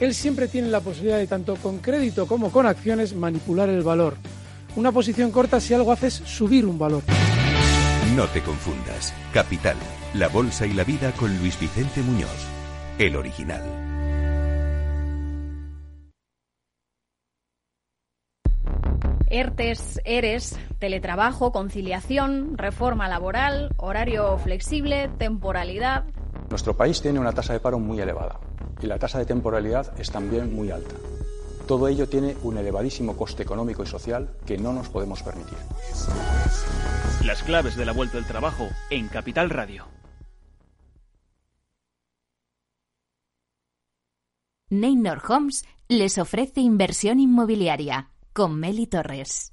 él siempre tiene la posibilidad de, tanto con crédito como con acciones, manipular el valor. Una posición corta si algo hace es subir un valor. No te confundas. Capital, la bolsa y la vida con Luis Vicente Muñoz, el original. ERTES, ERES, teletrabajo, conciliación, reforma laboral, horario flexible, temporalidad. Nuestro país tiene una tasa de paro muy elevada y la tasa de temporalidad es también muy alta. Todo ello tiene un elevadísimo coste económico y social que no nos podemos permitir. Las claves de la vuelta del trabajo en Capital Radio. Neynor Homes les ofrece inversión inmobiliaria con Meli Torres.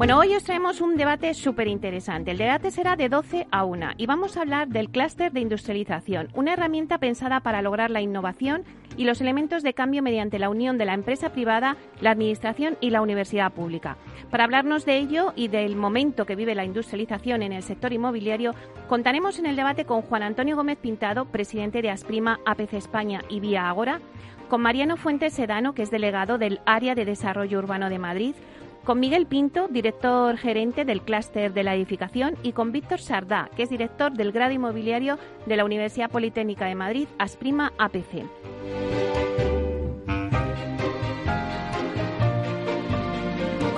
Bueno, hoy os traemos un debate súper interesante. El debate será de 12 a 1 y vamos a hablar del clúster de industrialización, una herramienta pensada para lograr la innovación y los elementos de cambio mediante la unión de la empresa privada, la administración y la universidad pública. Para hablarnos de ello y del momento que vive la industrialización en el sector inmobiliario, contaremos en el debate con Juan Antonio Gómez Pintado, presidente de Asprima, APC España y Vía Agora, con Mariano Fuentes Sedano, que es delegado del Área de Desarrollo Urbano de Madrid, con Miguel Pinto, director gerente del clúster de la edificación, y con Víctor Sardá, que es director del grado inmobiliario de la Universidad Politécnica de Madrid, Asprima APC.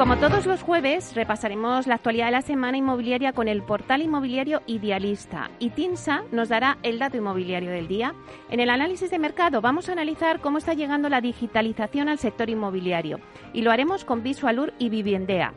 Como todos los jueves, repasaremos la actualidad de la semana inmobiliaria con el portal inmobiliario Idealista y TINSA nos dará el dato inmobiliario del día. En el análisis de mercado vamos a analizar cómo está llegando la digitalización al sector inmobiliario y lo haremos con Visualur y Viviendea.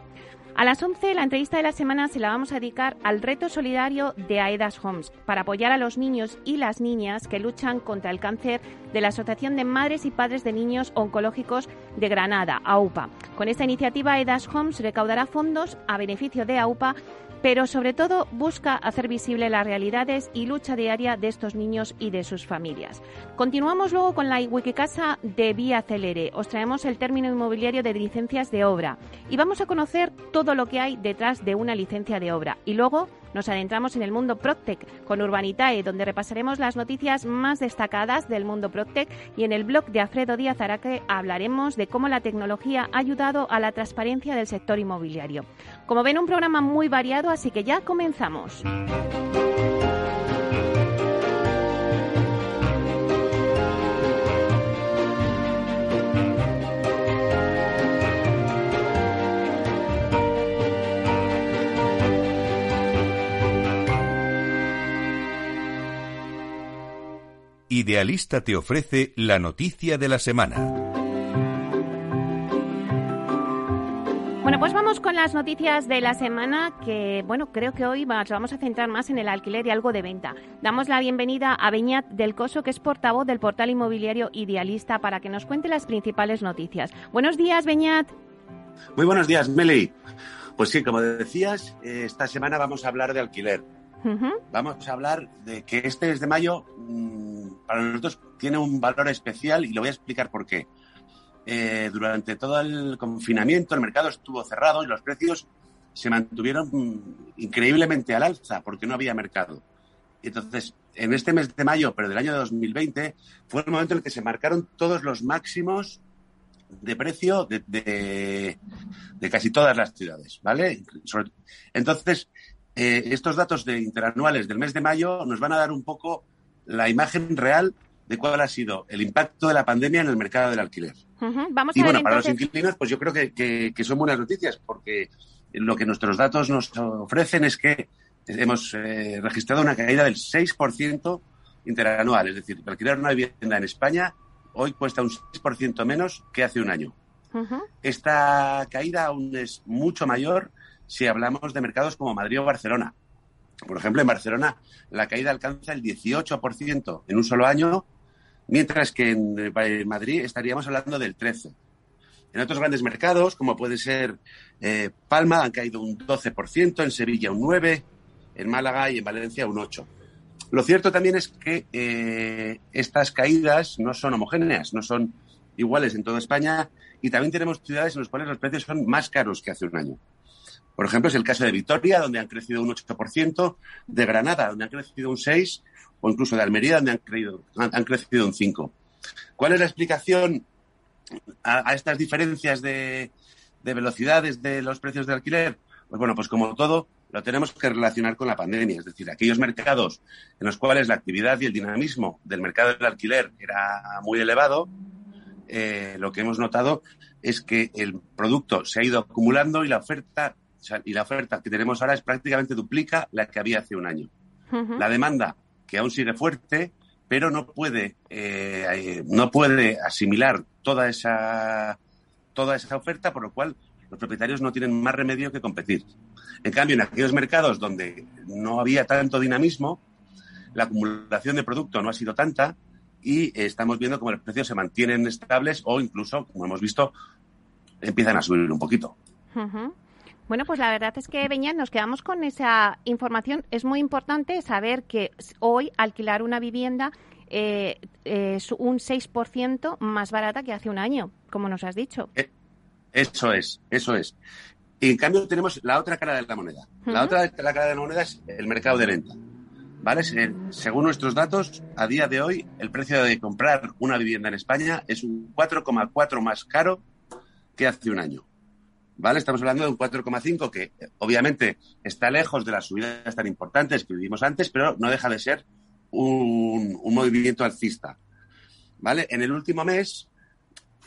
A las 11, la entrevista de la semana se la vamos a dedicar al reto solidario de AEDAS Homes para apoyar a los niños y las niñas que luchan contra el cáncer de la Asociación de Madres y Padres de Niños Oncológicos de Granada, AUPA. Con esta iniciativa, AEDAS Homes recaudará fondos a beneficio de AUPA pero sobre todo busca hacer visible las realidades y lucha diaria de estos niños y de sus familias. Continuamos luego con la Wikicasa de Vía Celere. Os traemos el término inmobiliario de licencias de obra y vamos a conocer todo lo que hay detrás de una licencia de obra. Y luego nos adentramos en el mundo Proctec con Urbanitae, donde repasaremos las noticias más destacadas del mundo Proctec y en el blog de Alfredo Díaz Araque hablaremos de cómo la tecnología ha ayudado a la transparencia del sector inmobiliario. Como ven, un programa muy variado, así que ya comenzamos. Idealista te ofrece la noticia de la semana. Bueno, pues vamos con las noticias de la semana que, bueno, creo que hoy nos vamos a centrar más en el alquiler y algo de venta. Damos la bienvenida a Beñat del Coso, que es portavoz del portal inmobiliario Idealista, para que nos cuente las principales noticias. Buenos días, Beñat. Muy buenos días, Meli. Pues sí, como decías, eh, esta semana vamos a hablar de alquiler. Vamos a hablar de que este mes de mayo mm, para nosotros tiene un valor especial y lo voy a explicar por qué. Eh, durante todo el confinamiento el mercado estuvo cerrado y los precios se mantuvieron mm, increíblemente al alza porque no había mercado. Entonces, en este mes de mayo, pero del año 2020, fue el momento en el que se marcaron todos los máximos de precio de, de, casi todas las ciudades, ¿vale? Entonces, eh, estos datos de interanuales del mes de mayo nos van a dar un poco la imagen real de cuál ha sido el impacto de la pandemia en el mercado del alquiler. Vamos y bueno, para los inquilinos, pues yo creo que, son buenas noticias, porque lo que nuestros datos nos ofrecen es que hemos eh, registrado una caída del 6% interanual. Es decir, alquilar una vivienda en España hoy cuesta un 6% menos que hace un año. Esta caída aún es mucho mayor si hablamos de mercados como Madrid o Barcelona. Por ejemplo, en Barcelona la caída alcanza el 18% en un solo año mientras que en, Madrid estaríamos hablando del 13%. En otros grandes mercados, como puede ser eh, Palma, han caído un 12%, en Sevilla un 9%, en Málaga y en Valencia un 8%. Lo cierto también es que eh, estas caídas no son homogéneas, no son iguales en toda España y también tenemos ciudades en las cuales los precios son más caros que hace un año. Por ejemplo, es el caso de Vitoria, donde han crecido un 8%, de Granada, donde han crecido un 6%, o incluso de Almería, donde han, creído, han, crecido un 5. ¿Cuál es la explicación a, estas diferencias de, velocidades de los precios de alquiler? Pues bueno, pues como todo, lo tenemos que relacionar con la pandemia. Es decir, aquellos mercados en los cuales la actividad y el dinamismo del mercado del alquiler era muy elevado, eh, lo que hemos notado es que el producto se ha ido acumulando y la oferta y la oferta que tenemos ahora es prácticamente duplica la que había hace un año. La demanda que aún sigue fuerte, pero no puede, eh, no puede asimilar toda esa, toda esa oferta, por lo cual los propietarios no tienen más remedio que competir. En cambio, en aquellos mercados donde no había tanto dinamismo, la acumulación de producto no ha sido tanta y estamos viendo cómo los precios se mantienen estables o incluso, como hemos visto, empiezan a subir un poquito. Bueno, pues la verdad es que, Beñat, nos quedamos con esa información. Es muy importante saber que hoy alquilar una vivienda eh, es un 6% más barata que hace un año, como nos has dicho. Eh, eso es, eso es. Y en cambio tenemos la otra cara de la moneda. La otra la cara de la moneda es el mercado de venta. ¿Vale? Según nuestros datos, a día de hoy, el precio de comprar una vivienda en España es un 4,4 más caro que hace un año. ¿Vale? Estamos hablando de un 4,5 que obviamente está lejos de las subidas tan importantes que vivimos antes, pero no deja de ser un, movimiento alcista, ¿vale? En el último mes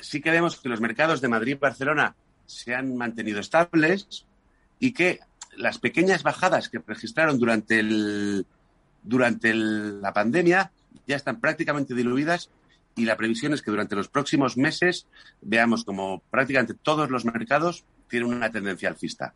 sí que vemos que los mercados de Madrid y Barcelona se han mantenido estables y que las pequeñas bajadas que registraron durante el, durante la pandemia ya están prácticamente diluidas y la previsión es que durante los próximos meses veamos como prácticamente todos los mercados tienen una tendencia alcista.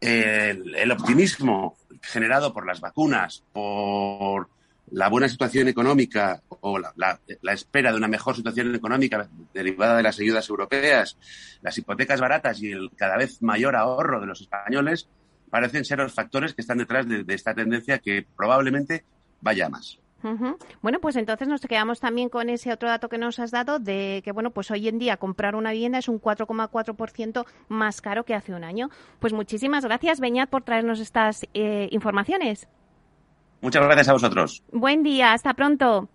el, optimismo generado por las vacunas, por la buena situación económica o la, espera de una mejor situación económica derivada de las ayudas europeas, las hipotecas baratas y el cada vez mayor ahorro de los españoles parecen ser los factores que están detrás de esta tendencia que probablemente vaya más. Bueno, pues entonces nos quedamos también con ese otro dato que nos has dado de que, bueno, pues hoy en día comprar una vivienda es un 4,4% más caro que hace un año. Pues muchísimas gracias, Beñat, por traernos estas eh, informaciones. Muchas gracias a vosotros. Buen día, hasta pronto.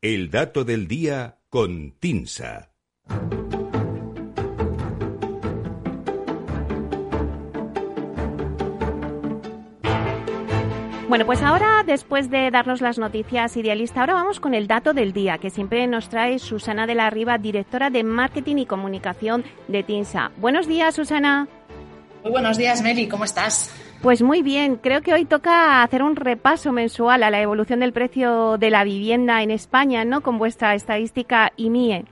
El dato del día con Tinsa. Bueno, pues ahora, después de darnos las noticias idealistas, ahora vamos con el dato del día, que siempre nos trae Susana de la Riva, directora de Marketing y Comunicación de TINSA. Buenos días, Susana. Muy buenos días, Meli, ¿cómo estás? Pues muy bien, creo que hoy toca hacer un repaso mensual a la evolución del precio de la vivienda en España, ¿no? Con vuestra estadística IMIE.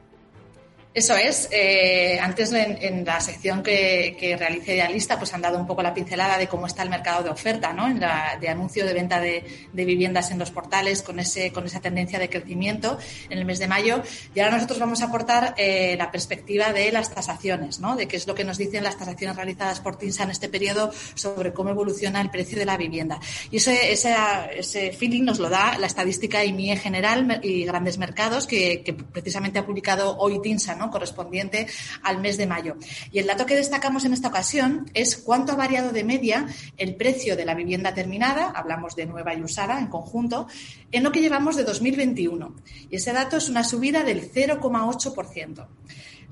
Eso es. Eh, antes en, la sección que, que realicé Idealista, pues han dado un poco la pincelada de cómo está el mercado de oferta, ¿no? En la, de anuncio de venta de, viviendas en los portales con ese con esa tendencia de crecimiento en el mes de mayo. Y ahora nosotros vamos a aportar eh, la perspectiva de las tasaciones, ¿no? De qué es lo que nos dicen las tasaciones realizadas por TINSA en este periodo sobre cómo evoluciona el precio de la vivienda. Y ese, ese, feeling nos lo da la estadística IMIE general y grandes mercados que, que precisamente ha publicado hoy TINSA, ¿no? Correspondiente al mes de mayo. Y el dato que destacamos en esta ocasión es cuánto ha variado de media el precio de la vivienda terminada, hablamos de nueva y usada en conjunto, en lo que llevamos de 2021. Y ese dato es una subida del 0,8%.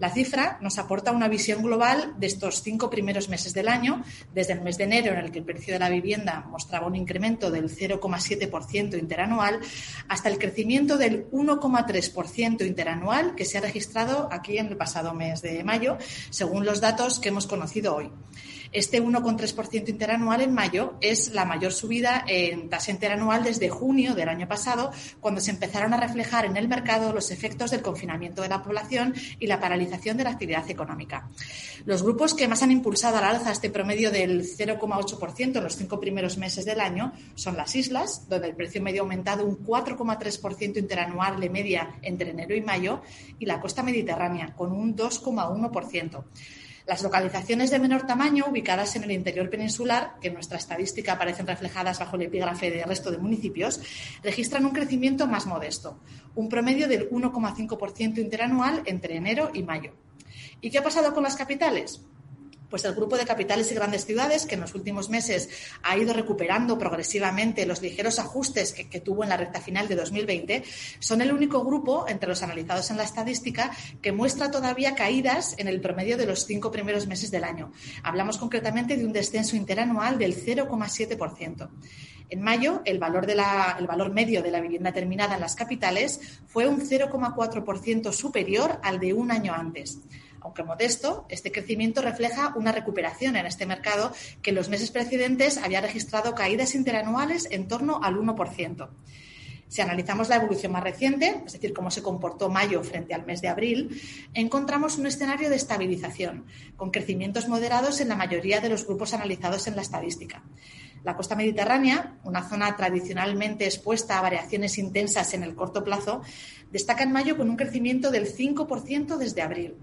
La cifra nos aporta una visión global de estos cinco primeros meses del año, desde el mes de enero, en el que el precio de la vivienda mostraba un incremento del 0,7% interanual, hasta el crecimiento del 1,3% interanual que se ha registrado aquí en el pasado mes de mayo, según los datos que hemos conocido hoy. Este 1,3% interanual en mayo es la mayor subida en tasa interanual desde junio del año pasado, cuando se empezaron a reflejar en el mercado los efectos del confinamiento de la población y la paralización de la actividad económica. Los grupos que más han impulsado al alza este promedio del 0,8% en los cinco primeros meses del año son las islas, donde el precio medio ha aumentado un 4,3% interanual de media entre enero y mayo, y la costa mediterránea, con un 2,1%. Las localizaciones de menor tamaño, ubicadas en el interior peninsular, que en nuestra estadística aparecen reflejadas bajo el epígrafe del resto de municipios, registran un crecimiento más modesto, un promedio del 1,5% interanual entre enero y mayo. ¿Y qué ha pasado con las capitales? Pues el grupo de capitales y grandes ciudades, que en los últimos meses ha ido recuperando progresivamente los ligeros ajustes que, tuvo en la recta final de 2020, son el único grupo entre los analizados en la estadística que muestra todavía caídas en el promedio de los cinco primeros meses del año. Hablamos concretamente de un descenso interanual del 0,7%. En mayo, el valor, el valor medio de la vivienda terminada en las capitales fue un 0,4% superior al de un año antes. Aunque modesto, este crecimiento refleja una recuperación en este mercado que en los meses precedentes había registrado caídas interanuales en torno al 1%. Si analizamos la evolución más reciente, es decir, cómo se comportó mayo frente al mes de abril, encontramos un escenario de estabilización, con crecimientos moderados en la mayoría de los grupos analizados en la estadística. La costa mediterránea, una zona tradicionalmente expuesta a variaciones intensas en el corto plazo, destaca en mayo con un crecimiento del 5% desde abril.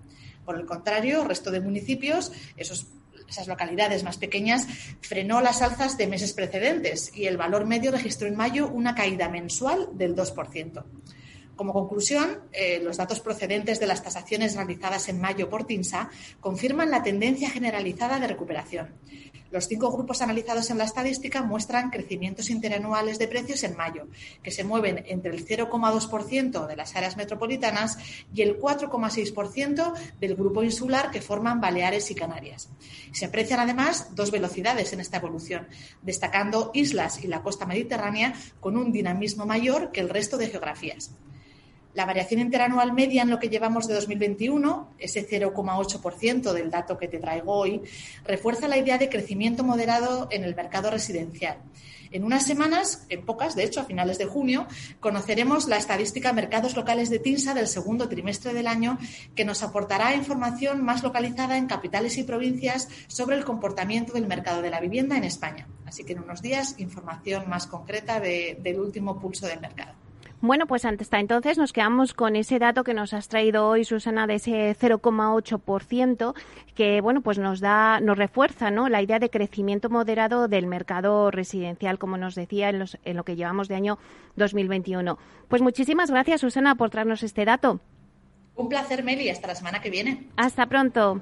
Por el contrario, el resto de municipios, esas localidades más pequeñas, frenó las alzas de meses precedentes y el valor medio registró en mayo una caída mensual del 2%. Como conclusión, eh, los datos procedentes de las tasaciones realizadas en mayo por TINSA confirman la tendencia generalizada de recuperación. Los cinco grupos analizados en la estadística muestran crecimientos interanuales de precios en mayo, que se mueven entre el 0,2% de las áreas metropolitanas y el 4,6% del grupo insular que forman Baleares y Canarias. Se aprecian además dos velocidades en esta evolución, destacando islas y la costa mediterránea con un dinamismo mayor que el resto de geografías. La variación interanual media en lo que llevamos de 2021, ese 0,8% del dato que te traigo hoy, refuerza la idea de crecimiento moderado en el mercado residencial. En unas semanas, en pocas, de hecho, a finales de junio, conoceremos la estadística Mercados Locales de TINSA del segundo trimestre del año, que nos aportará información más localizada en capitales y provincias sobre el comportamiento del mercado de la vivienda en España. Así que en unos días, información más concreta del último pulso del mercado. Bueno, pues hasta entonces nos quedamos con ese dato que nos has traído hoy, Susana, de ese 0,8%, que bueno, pues nos da, nos refuerza, ¿no? La idea de crecimiento moderado del mercado residencial, como nos decía en, en lo que llevamos de año 2021. Pues muchísimas gracias, Susana, por traernos este dato. Un placer, Meli. Hasta la semana que viene. Hasta pronto.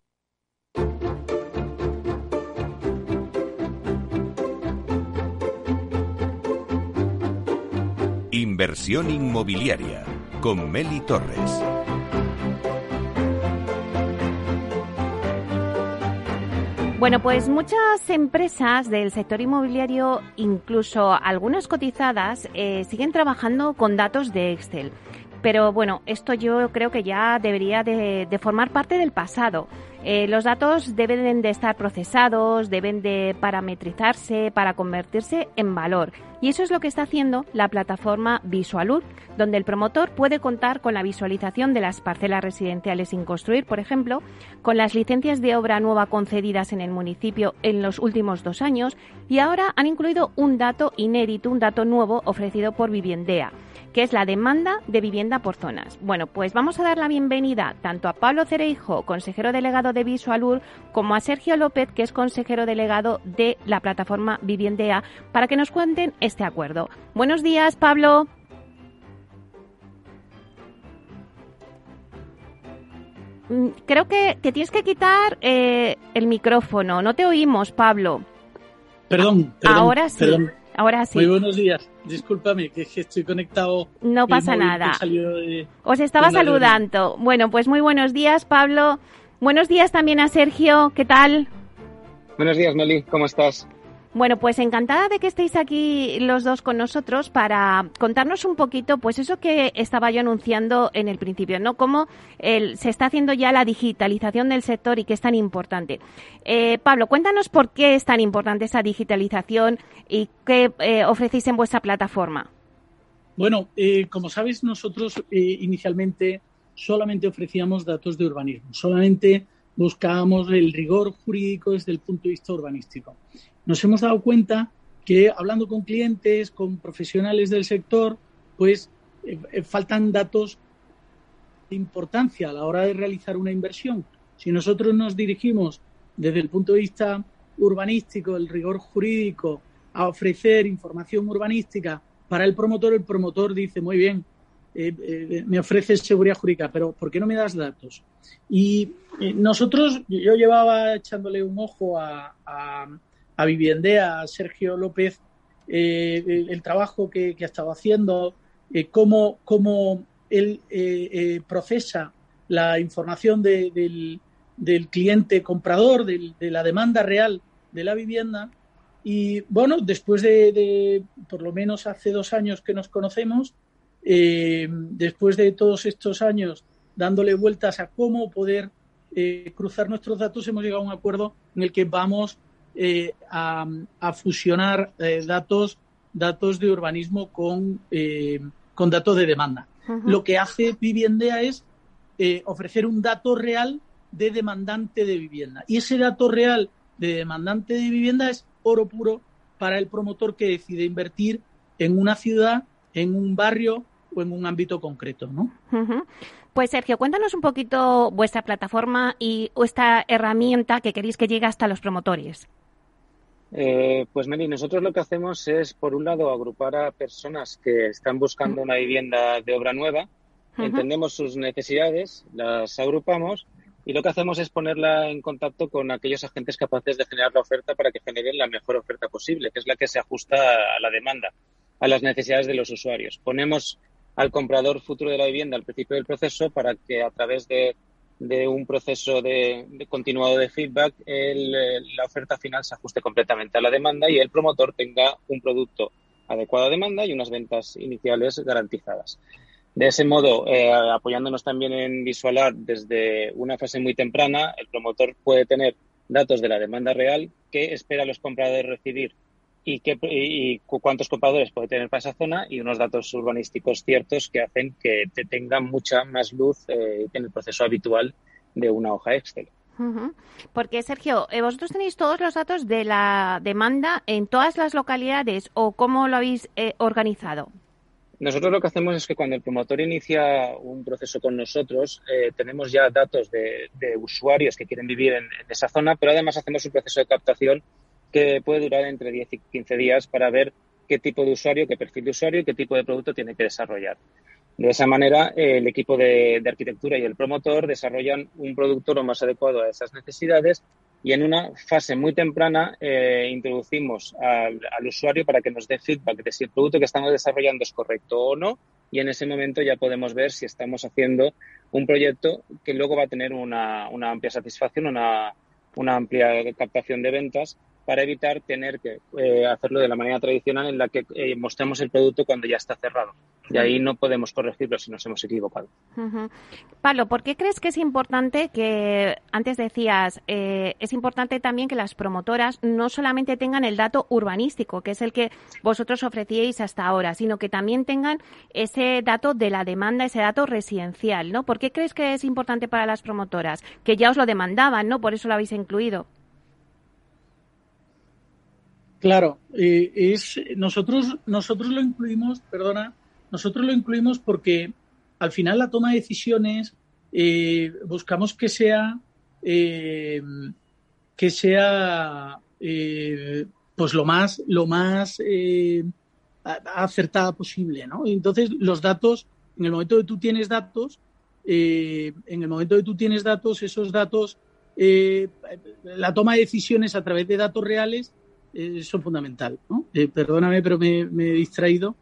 Inversión inmobiliaria con Meli Torres. Bueno, pues muchas empresas del sector inmobiliario, incluso algunas cotizadas, eh, siguen trabajando con datos de Excel. Pero bueno, esto yo creo que ya debería de, formar parte del pasado. Eh, los datos deben de estar procesados, deben de parametrizarse para convertirse en valor. Y eso es lo que está haciendo la plataforma Visualur, donde el promotor puede contar con la visualización de las parcelas residenciales sin construir, por ejemplo, con las licencias de obra nueva concedidas en el municipio en los últimos dos años y ahora han incluido un dato inédito, un dato nuevo ofrecido por Viviendea que es la demanda de vivienda por zonas. Bueno, pues vamos a dar la bienvenida tanto a Pablo Cereijo, consejero delegado de Visualur, como a Sergio López, que es consejero delegado de la plataforma Viviendea, para que nos cuenten este acuerdo. Buenos días, Pablo. Mm, creo que, te tienes que quitar eh, el micrófono. No te oímos, Pablo. Perdón, perdón. Ahora sí. Ahora sí. Muy buenos días. Discúlpame, que, estoy conectado. No pasa nada. Os estaba saludando. Bueno, pues muy buenos días, Pablo. Buenos días también a Sergio. ¿Qué tal? Buenos días, Meli. ¿Cómo estás? Bueno, pues encantada de que estéis aquí los dos con nosotros para contarnos un poquito, pues eso que estaba yo anunciando en el principio, ¿no? Cómo se está haciendo ya la digitalización del sector y que es tan importante. Eh, Pablo, cuéntanos por qué es tan importante esa digitalización y qué eh, ofrecéis en vuestra plataforma. Bueno, eh, como sabes, nosotros inicialmente solamente ofrecíamos datos de urbanismo, solamente buscábamos el rigor jurídico desde el punto de vista urbanístico nos hemos dado cuenta que hablando con clientes, con profesionales del sector, pues eh, eh, faltan datos de importancia a la hora de realizar una inversión. Si nosotros nos dirigimos desde el punto de vista urbanístico, el rigor jurídico, a ofrecer información urbanística para el promotor, el promotor dice, muy bien, eh, me ofreces seguridad jurídica, pero ¿por qué no me das datos? Y nosotros, yo llevaba echándole un ojo a a Viviendea, a Sergio López, eh, el, trabajo que, ha estado haciendo, eh, cómo, él eh, procesa la información del, cliente comprador, de la demanda real de la vivienda. Y bueno, después de, por lo menos hace dos años que nos conocemos, después de todos estos años dándole vueltas a cómo poder cruzar nuestros datos, hemos llegado a un acuerdo en el que vamos eh, a, fusionar eh, datos, datos de urbanismo con, eh, con datos de demanda. Lo que hace Viviendea es ofrecer un dato real de demandante de vivienda. Y ese dato real de demandante de vivienda es oro puro para el promotor que decide invertir en una ciudad, en un barrio o en un ámbito concreto, ¿no? Pues Sergio, cuéntanos un poquito vuestra plataforma y esta herramienta que queréis que llegue hasta los promotores. Eh, pues Meli, nosotros lo que hacemos es, por un lado, agrupar a personas que están buscando una vivienda de obra nueva, entendemos sus necesidades, las agrupamos y lo que hacemos es ponerla en contacto con aquellos agentes capaces de generar la oferta para que generen la mejor oferta posible, que es la que se ajusta a la demanda, a las necesidades de los usuarios. Ponemos al comprador futuro de la vivienda al principio del proceso para que a través de de un proceso de, continuado de feedback, la oferta final se ajuste completamente a la demanda y el promotor tenga un producto adecuado a demanda y unas ventas iniciales garantizadas. De ese modo, eh, apoyándonos también en Visualar desde una fase muy temprana, el promotor puede tener datos de la demanda real que espera los compradores recibir y, qué, y cuántos compradores puede tener para esa zona y unos datos urbanísticos ciertos que hacen que te tenga mucha más luz eh, en el proceso habitual de una hoja Excel. Porque, Sergio, eh, vosotros tenéis todos los datos de la demanda en todas las localidades o cómo lo habéis eh, organizado. Nosotros lo que hacemos es que cuando el promotor inicia un proceso con nosotros, eh, tenemos ya datos de, usuarios que quieren vivir en, esa zona, pero además hacemos un proceso de captación que puede durar entre 10 y 15 días para ver qué tipo de usuario, qué perfil de usuario y qué tipo de producto tiene que desarrollar. De esa manera, el equipo de, arquitectura y el promotor desarrollan un producto lo más adecuado a esas necesidades y en una fase muy temprana eh, introducimos al, usuario para que nos dé feedback de si el producto que estamos desarrollando es correcto o no y en ese momento ya podemos ver si estamos haciendo un proyecto que luego va a tener una, amplia satisfacción, una, amplia captación de ventas para evitar tener que eh, hacerlo de la manera tradicional en la que eh, mostramos el producto cuando ya está cerrado. Y ahí no podemos corregirlo si nos hemos equivocado. Pablo, ¿por qué crees que es importante que, antes decías, eh, es importante también que las promotoras no solamente tengan el dato urbanístico, que es el que vosotros ofrecíais hasta ahora, sino que también tengan ese dato de la demanda, ese dato residencial, ¿no? ¿Por qué crees que es importante para las promotoras? Que ya os lo demandaban, ¿no? Por eso lo habéis incluido. Claro, eh, es nosotros nosotros lo incluimos, perdona, nosotros lo incluimos porque al final la toma de decisiones eh, buscamos que sea eh, que sea eh, pues lo más lo más acertada posible, ¿no? Entonces los datos en el momento que tú tienes datos en el momento que tú tienes datos esos datos la toma de decisiones a través de datos reales son fundamental, ¿no? perdóname pero me he distraído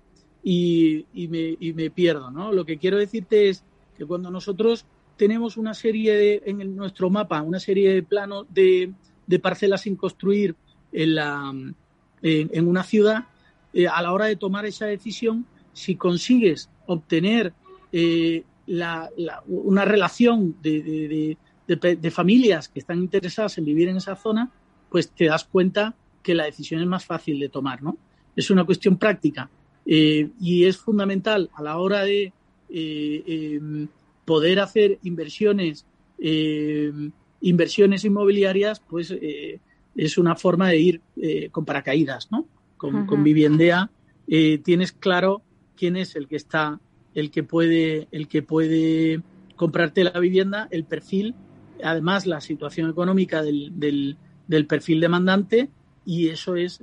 y, me, me, pierdo, ¿no? Lo que quiero decirte es que cuando nosotros tenemos una serie de, en nuestro mapa, una serie de planos de, de parcelas sin construir en, la, en, una ciudad, eh, a la hora de tomar esa decisión, si consigues obtener eh, la, una relación de, de, de, familias que están interesadas en vivir en esa zona, pues te das cuenta que la decisión es más fácil de tomar, ¿no? Es una cuestión práctica. Eh, y es fundamental a la hora de eh, em, poder hacer inversiones, em, inversiones inmobiliarias, pues eh, es una forma de ir con paracaídas, ¿no? Con, con Viviendea tienes claro quién es el que está, el que puede, el que puede comprarte la vivienda, el perfil, además la situación económica del, del, del perfil demandante y eso es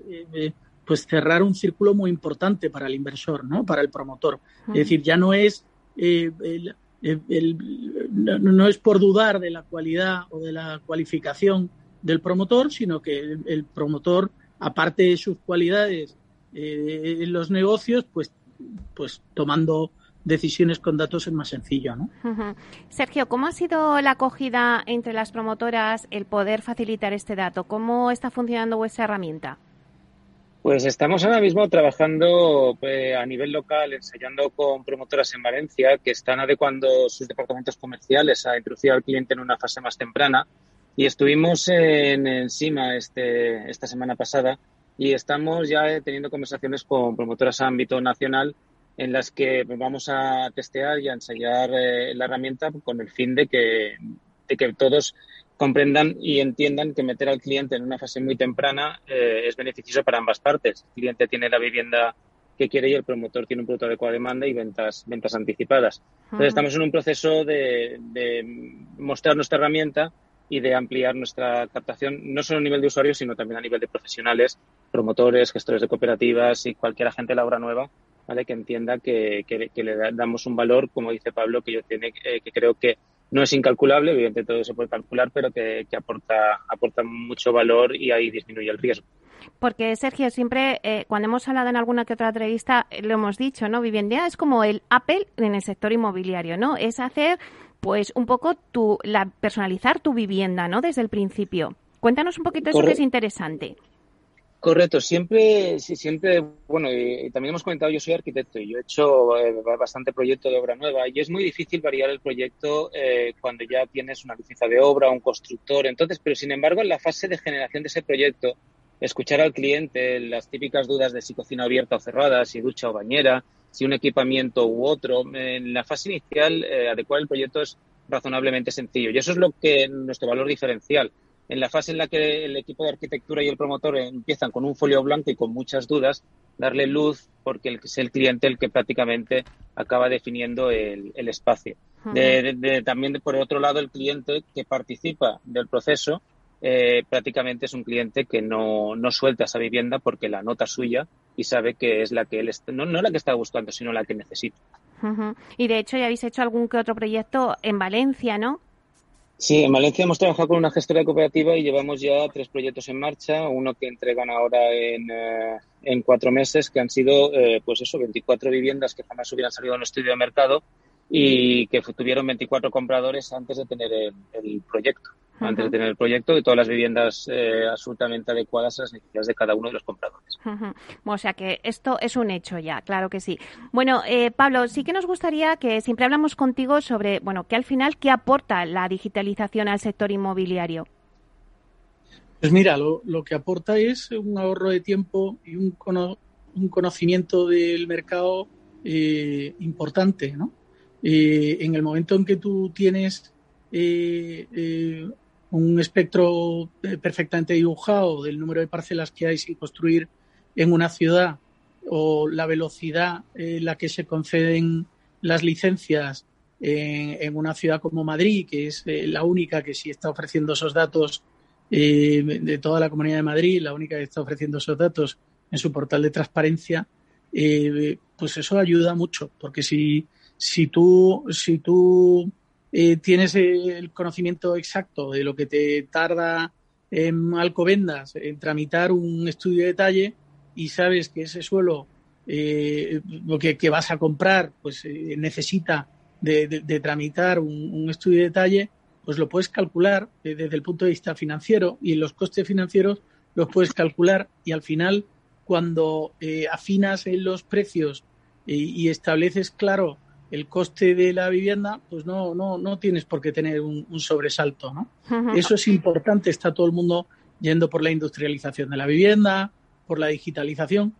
pues cerrar un círculo muy importante para el inversor, ¿no? Para el promotor. Es decir, ya no es eh, no, es por dudar de la cualidad o de la cualificación del promotor, sino que el, promotor, aparte de sus cualidades eh, en los negocios, pues, pues tomando decisiones con datos es más sencillo, ¿no? Sergio, ¿cómo ha sido la acogida entre las promotoras el poder facilitar este dato? ¿Cómo está funcionando vuestra herramienta? Pues estamos ahora mismo trabajando pues, a nivel local, ensayando con promotoras en Valencia que están adecuando sus departamentos comerciales a introducir al cliente en una fase más temprana. Y estuvimos en encima este, esta semana pasada y estamos ya teniendo conversaciones con promotoras a ámbito nacional en las que vamos a testear y a ensayar eh, la herramienta con el fin de que, de que todos comprendan y entiendan que meter al cliente en una fase muy temprana eh, es beneficioso para ambas partes. El cliente tiene la vivienda que quiere y el promotor tiene un producto adecuado de demanda y ventas, ventas anticipadas. Entonces estamos en un proceso de, mostrar nuestra herramienta y de ampliar nuestra captación, no solo a nivel de usuarios, sino también a nivel de profesionales, promotores, gestores de cooperativas y cualquier agente de la obra nueva, ¿vale? que entienda que, le damos un valor, como dice Pablo, que yo tiene, eh, que creo que no es incalculable, evidentemente todo se puede calcular, pero que, aporta, aporta mucho valor y ahí disminuye el riesgo. Porque, Sergio, siempre eh, cuando hemos hablado en alguna que otra entrevista, eh, lo hemos dicho, ¿no? Vivienda es como el Apple en el sector inmobiliario, ¿no? Es hacer, pues, un poco tu, la, personalizar tu vivienda, ¿no? Desde el principio. Cuéntanos un poquito eso que es interesante. Correcto, siempre, siempre, bueno, y, también hemos comentado, yo soy arquitecto y yo he hecho eh, bastante proyecto de obra nueva y es muy difícil variar el proyecto eh, cuando ya tienes una licencia de obra, un constructor, entonces, pero sin embargo, en la fase de generación de ese proyecto, escuchar al cliente las típicas dudas de si cocina abierta o cerrada, si ducha o bañera, si un equipamiento u otro, en la fase inicial, eh, adecuar el proyecto es razonablemente sencillo. Y eso es lo que nuestro valor diferencial. En la fase en la que el equipo de arquitectura y el promotor empiezan con un folio blanco y con muchas dudas, darle luz porque es el cliente el que prácticamente acaba definiendo el, espacio. también, por otro lado, el cliente que participa del proceso eh, prácticamente es un cliente que no, no, suelta esa vivienda porque la nota suya y sabe que es la que él, no, no la que está buscando, sino la que necesita. Y de hecho ya habéis hecho algún que otro proyecto en Valencia, ¿no? Sí, en Valencia hemos trabajado con una gestora cooperativa y llevamos ya tres proyectos en marcha, uno que entregan ahora en, eh, en cuatro meses, que han sido, eh, pues eso, 24 viviendas que jamás hubieran salido en el estudio de mercado y que tuvieron 24 compradores antes de tener el proyecto antes de tener el proyecto de todas las viviendas eh, absolutamente adecuadas a las necesidades de cada uno de los compradores. O sea que esto es un hecho ya, claro que sí. Bueno, eh, Pablo, sí que nos gustaría que siempre hablamos contigo sobre, bueno, que al final, ¿qué aporta la digitalización al sector inmobiliario? Pues mira, lo, que aporta es un ahorro de tiempo y un, un conocimiento del mercado eh, importante, ¿no? en el momento en que tú tienes un espectro eh, perfectamente dibujado del número de parcelas que hay sin construir en una ciudad o la velocidad en la que se conceden las licencias en, una ciudad como Madrid, que es eh, la única que sí está ofreciendo esos datos eh, de toda la Comunidad de Madrid, la única que está ofreciendo esos datos en su portal de transparencia, pues eso ayuda mucho, porque si, si tú, si tú eh, tienes el conocimiento exacto de lo que te tarda en Alcobendas en tramitar un estudio de detalle y sabes que ese suelo eh, lo que, vas a comprar pues eh, necesita de, tramitar un, estudio de detalle, pues lo puedes calcular desde el punto de vista financiero y los costes financieros los puedes calcular y al final cuando afinas en los precios y estableces claro el coste de la vivienda, pues no, no, no tienes por qué tener un, sobresalto, ¿no? Eso es importante, está todo el mundo yendo por la industrialización de la vivienda, por la digitalización,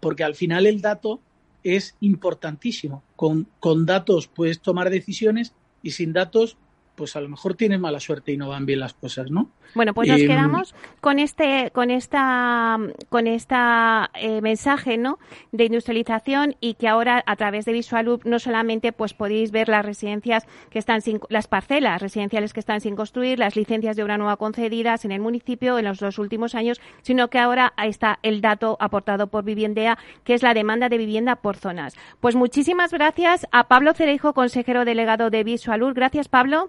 porque al final el dato es importantísimo. Con, con datos puedes tomar decisiones y sin datos pues a lo mejor tienes mala suerte y no van bien las cosas, ¿no? Bueno, pues nos quedamos con este, con esta, con esta eh, mensaje, ¿no? De industrialización y que ahora a través de VisualUp no solamente pues podéis ver las residencias que están sin, las parcelas residenciales que están sin construir, las licencias de obra nueva concedidas en el municipio en los dos últimos años, sino que ahora está el dato aportado por Viviendea, que es la demanda de vivienda por zonas. Pues muchísimas gracias a Pablo Cereijo, consejero delegado de VisualUp. Gracias, Pablo.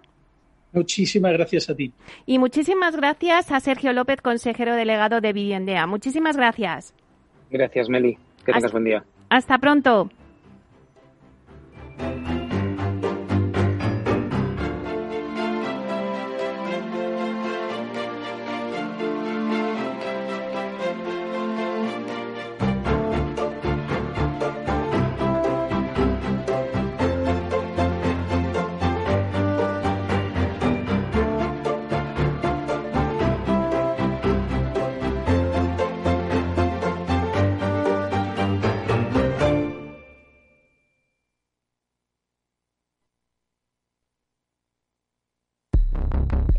Muchísimas gracias a ti. Y muchísimas gracias a Sergio López, consejero delegado de Viviendea. Muchísimas gracias. Gracias, Meli. Que tengas buen día. Hasta pronto.